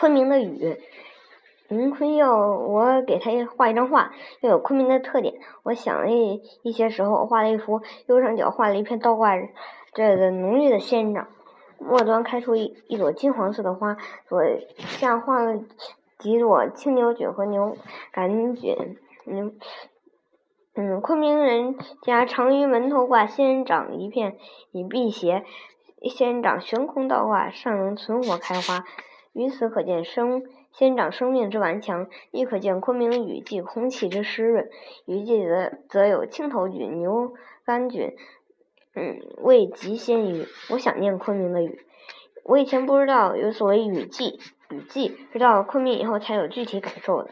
昆明的雨。林坤要我给他画一张画，要有昆明的特点。我想了一一些时候，画了一幅右上角画了一片倒挂着的浓郁的仙人掌，末端开出一一朵金黄色的花，左下画了几朵青牛菌和牛肝菌。嗯嗯，昆明人家常于门头挂仙人掌一片以辟邪，仙人掌悬空倒挂，尚能存活开花。于此可见生。仙长生命之顽强，亦可见昆明雨季空气之湿润。雨季则则有青头菌、牛肝菌，嗯，味极鲜于。我想念昆明的雨。我以前不知道有所谓雨季，雨季，直到昆明以后才有具体感受的。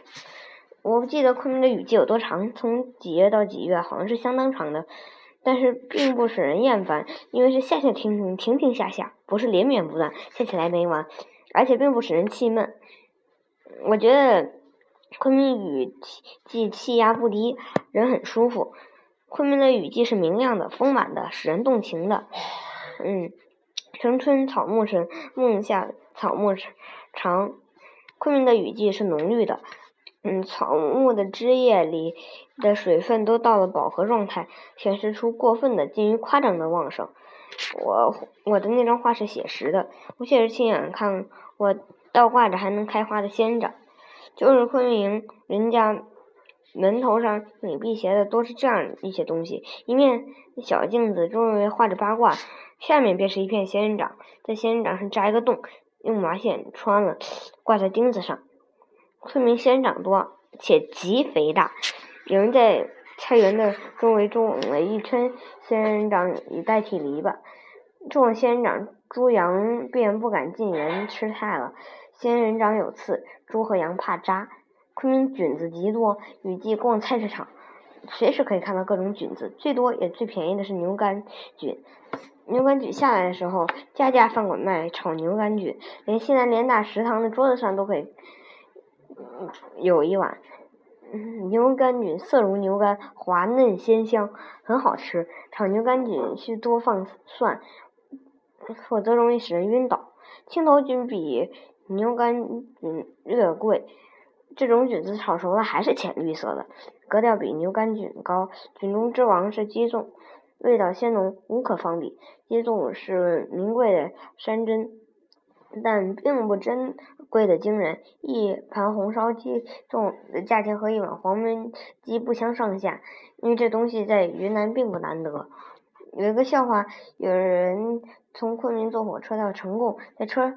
我不记得昆明的雨季有多长，从几月到几月，好像是相当长的，但是并不使人厌烦，因为是下下停停，停停下下，不是连绵不断，下起来没完，而且并不使人气闷。我觉得昆明雨季气压不低，人很舒服。昆明的雨季是明亮的、丰满的，使人动情的。嗯，城春草木深，梦夏草木长。昆明的雨季是浓绿的。嗯，草木的枝叶里的水分都到了饱和状态，显示出过分的、近于夸张的旺盛。我我的那张画是写实的，我确实亲眼看我。倒挂着还能开花的仙人掌，就是昆明人家门头上你辟邪的都是这样一些东西：一面小镜子，周围画着八卦，下面便是一片仙人掌，在仙人掌上扎一个洞，用麻线穿了，挂在钉子上。昆明仙人掌多，且极肥大，有人在菜园的周围种了一圈仙人掌以代替篱笆，种了仙人掌，猪羊便不敢进园吃菜了。仙人掌有刺，猪和羊怕扎。昆明菌子极多，雨季逛菜市场，随时可以看到各种菌子。最多也最便宜的是牛肝菌。牛肝菌下来的时候，家家饭馆卖炒牛肝菌，连西南联大食堂的桌子上都可以有一碗。牛肝菌色如牛肝，滑嫩鲜香，很好吃。炒牛肝菌需多放蒜，否则容易使人晕倒。青头菌比。牛肝菌略贵，这种菌子炒熟了还是浅绿色的，格调比牛肝菌高。菌中之王是鸡枞，味道鲜浓，无可方比。鸡枞是名贵的山珍，但并不珍贵的惊人。一盘红烧鸡枞的价钱和一碗黄焖鸡不相上下，因为这东西在云南并不难得。有一个笑话，有人从昆明坐火车到成贡，在车。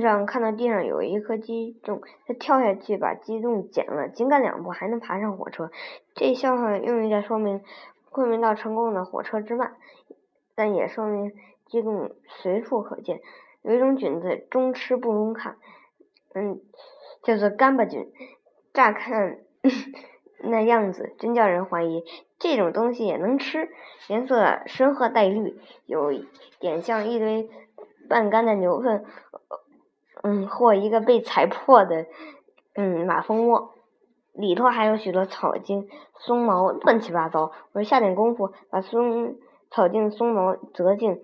上看到地上有一颗鸡枞，他跳下去把鸡枞捡了，紧赶两步还能爬上火车。这笑话用意在说明昆明到成贡的火车之慢，但也说明鸡枞随处可见。有一种菌子中吃不中看，嗯，叫做干巴菌。乍看那样子，真叫人怀疑这种东西也能吃。颜色深褐带绿，有点像一堆半干的牛粪。嗯，或一个被踩破的嗯马蜂窝，里头还有许多草茎、松毛，乱七八糟。我下点功夫，把松草茎、松毛折净，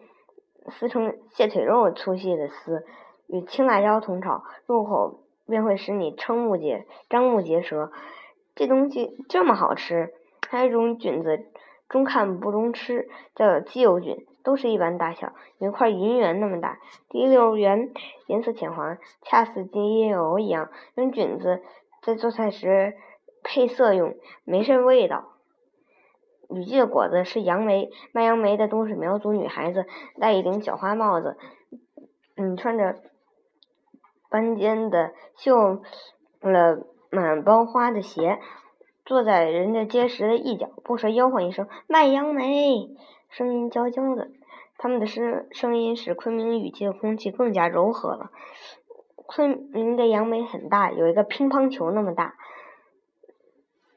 撕成蟹腿肉粗细的丝，与青辣椒同炒，入口便会使你瞠目结、张目结舌。这东西这么好吃，还有一种菌子，中看不中吃，叫鸡油菌。都是一般大小，有一块银元那么大，第六圆，颜色浅黄，恰似金油一样。用菌子在做菜时配色用，没甚味道。雨季的果子是杨梅，卖杨梅的都是苗族女孩子，戴一顶小花帽子，嗯，穿着斑尖的绣了满包花的鞋，坐在人家结实的一角，不时吆喝一声卖杨梅，声音娇娇的。他们的声声音使昆明雨季的空气更加柔和了。昆明的杨梅很大，有一个乒乓球那么大，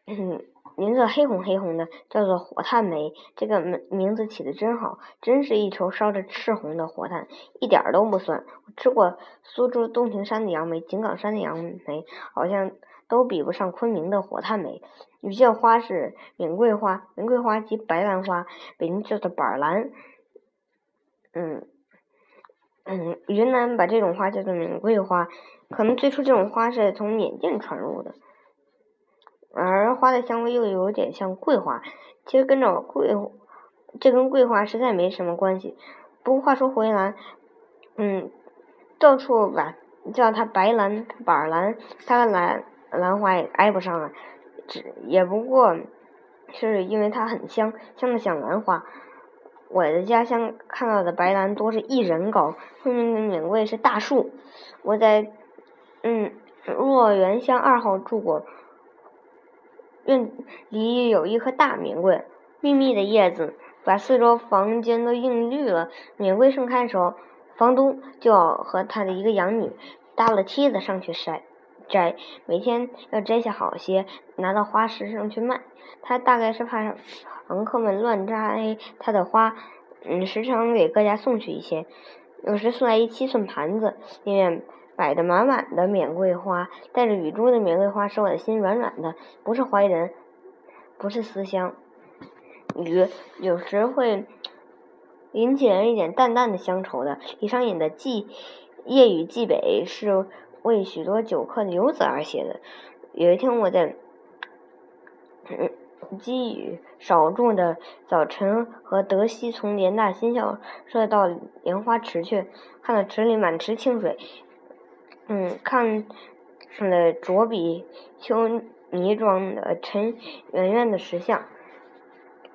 嗯，颜色黑红黑红的，叫做火炭梅。这个名名字起的真好，真是一头烧着赤红的火炭，一点都不酸。我吃过苏州洞庭山的杨梅，井冈山的杨梅，好像都比不上昆明的火炭梅。雨季的花是名桂花，名桂花及白兰花，北京叫做板兰。嗯，嗯，云南把这种花叫做缅桂花，可能最初这种花是从缅甸传入的，而花的香味又有点像桂花，其实跟着桂，这跟桂花实在没什么关系。不过话说回来，嗯，到处把叫它白兰、板兰，它跟兰兰花也挨不上啊，只也不过是因为它很香，香的像兰花。我的家乡看到的白兰多是一人高，后面的缅桂是大树。我在嗯若园乡二号住过，院里有一棵大缅桂，密密的叶子把四周房间都映绿了。缅桂盛开的时候，房东就要和他的一个养女搭了梯子上去摘，摘每天要摘下好些，拿到花市上去卖。他大概是怕。房客们乱摘他的花，嗯，时常给各家送去一些。有时送来一七寸盘子，里面摆的满满的缅桂花，带着雨珠的缅桂花使我的心软软的。不是怀人，不是思乡，雨有时会引起人一点淡淡的乡愁的。李商隐的《寄夜雨寄北》是为许多酒客的游子而写的。有一天我在，嗯。积雨少住的早晨，和德西从联大新校舍到莲花池去，看到池里满池清水，嗯，看了着笔修泥状的陈圆圆的石像，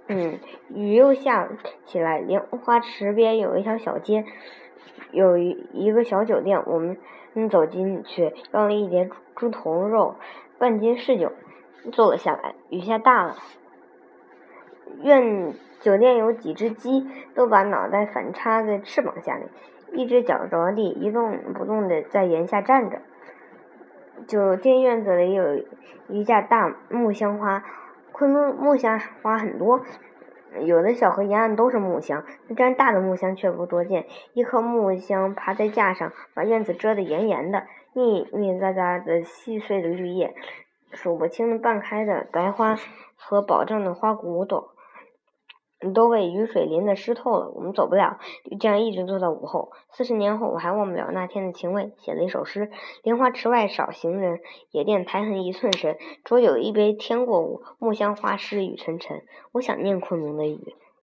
嗯，雨又下起来，莲花池边有一条小街，有一一个小酒店，我们走进去，要了一碟猪头肉，半斤柿酒。坐了下来，雨下大了。院酒店有几只鸡，都把脑袋反插在翅膀下面，一只脚着地，一动不动的在檐下站着。酒店院子里有一架大木香花，昆明木香花很多，有的小河沿岸都是木香，这样大的木香却不多见。一棵木香爬在架上，把院子遮得严严的，密密匝匝的细碎的绿叶。数不清的半开的白花和饱胀的花骨朵，都被雨水淋得湿透了。我们走不了，就这样一直坐到午后。四十年后，我还忘不了那天的情味，写了一首诗：莲花池外少行人，野店苔痕一寸深。浊酒一杯天过午，木香花湿雨沉沉。我想念昆明的雨。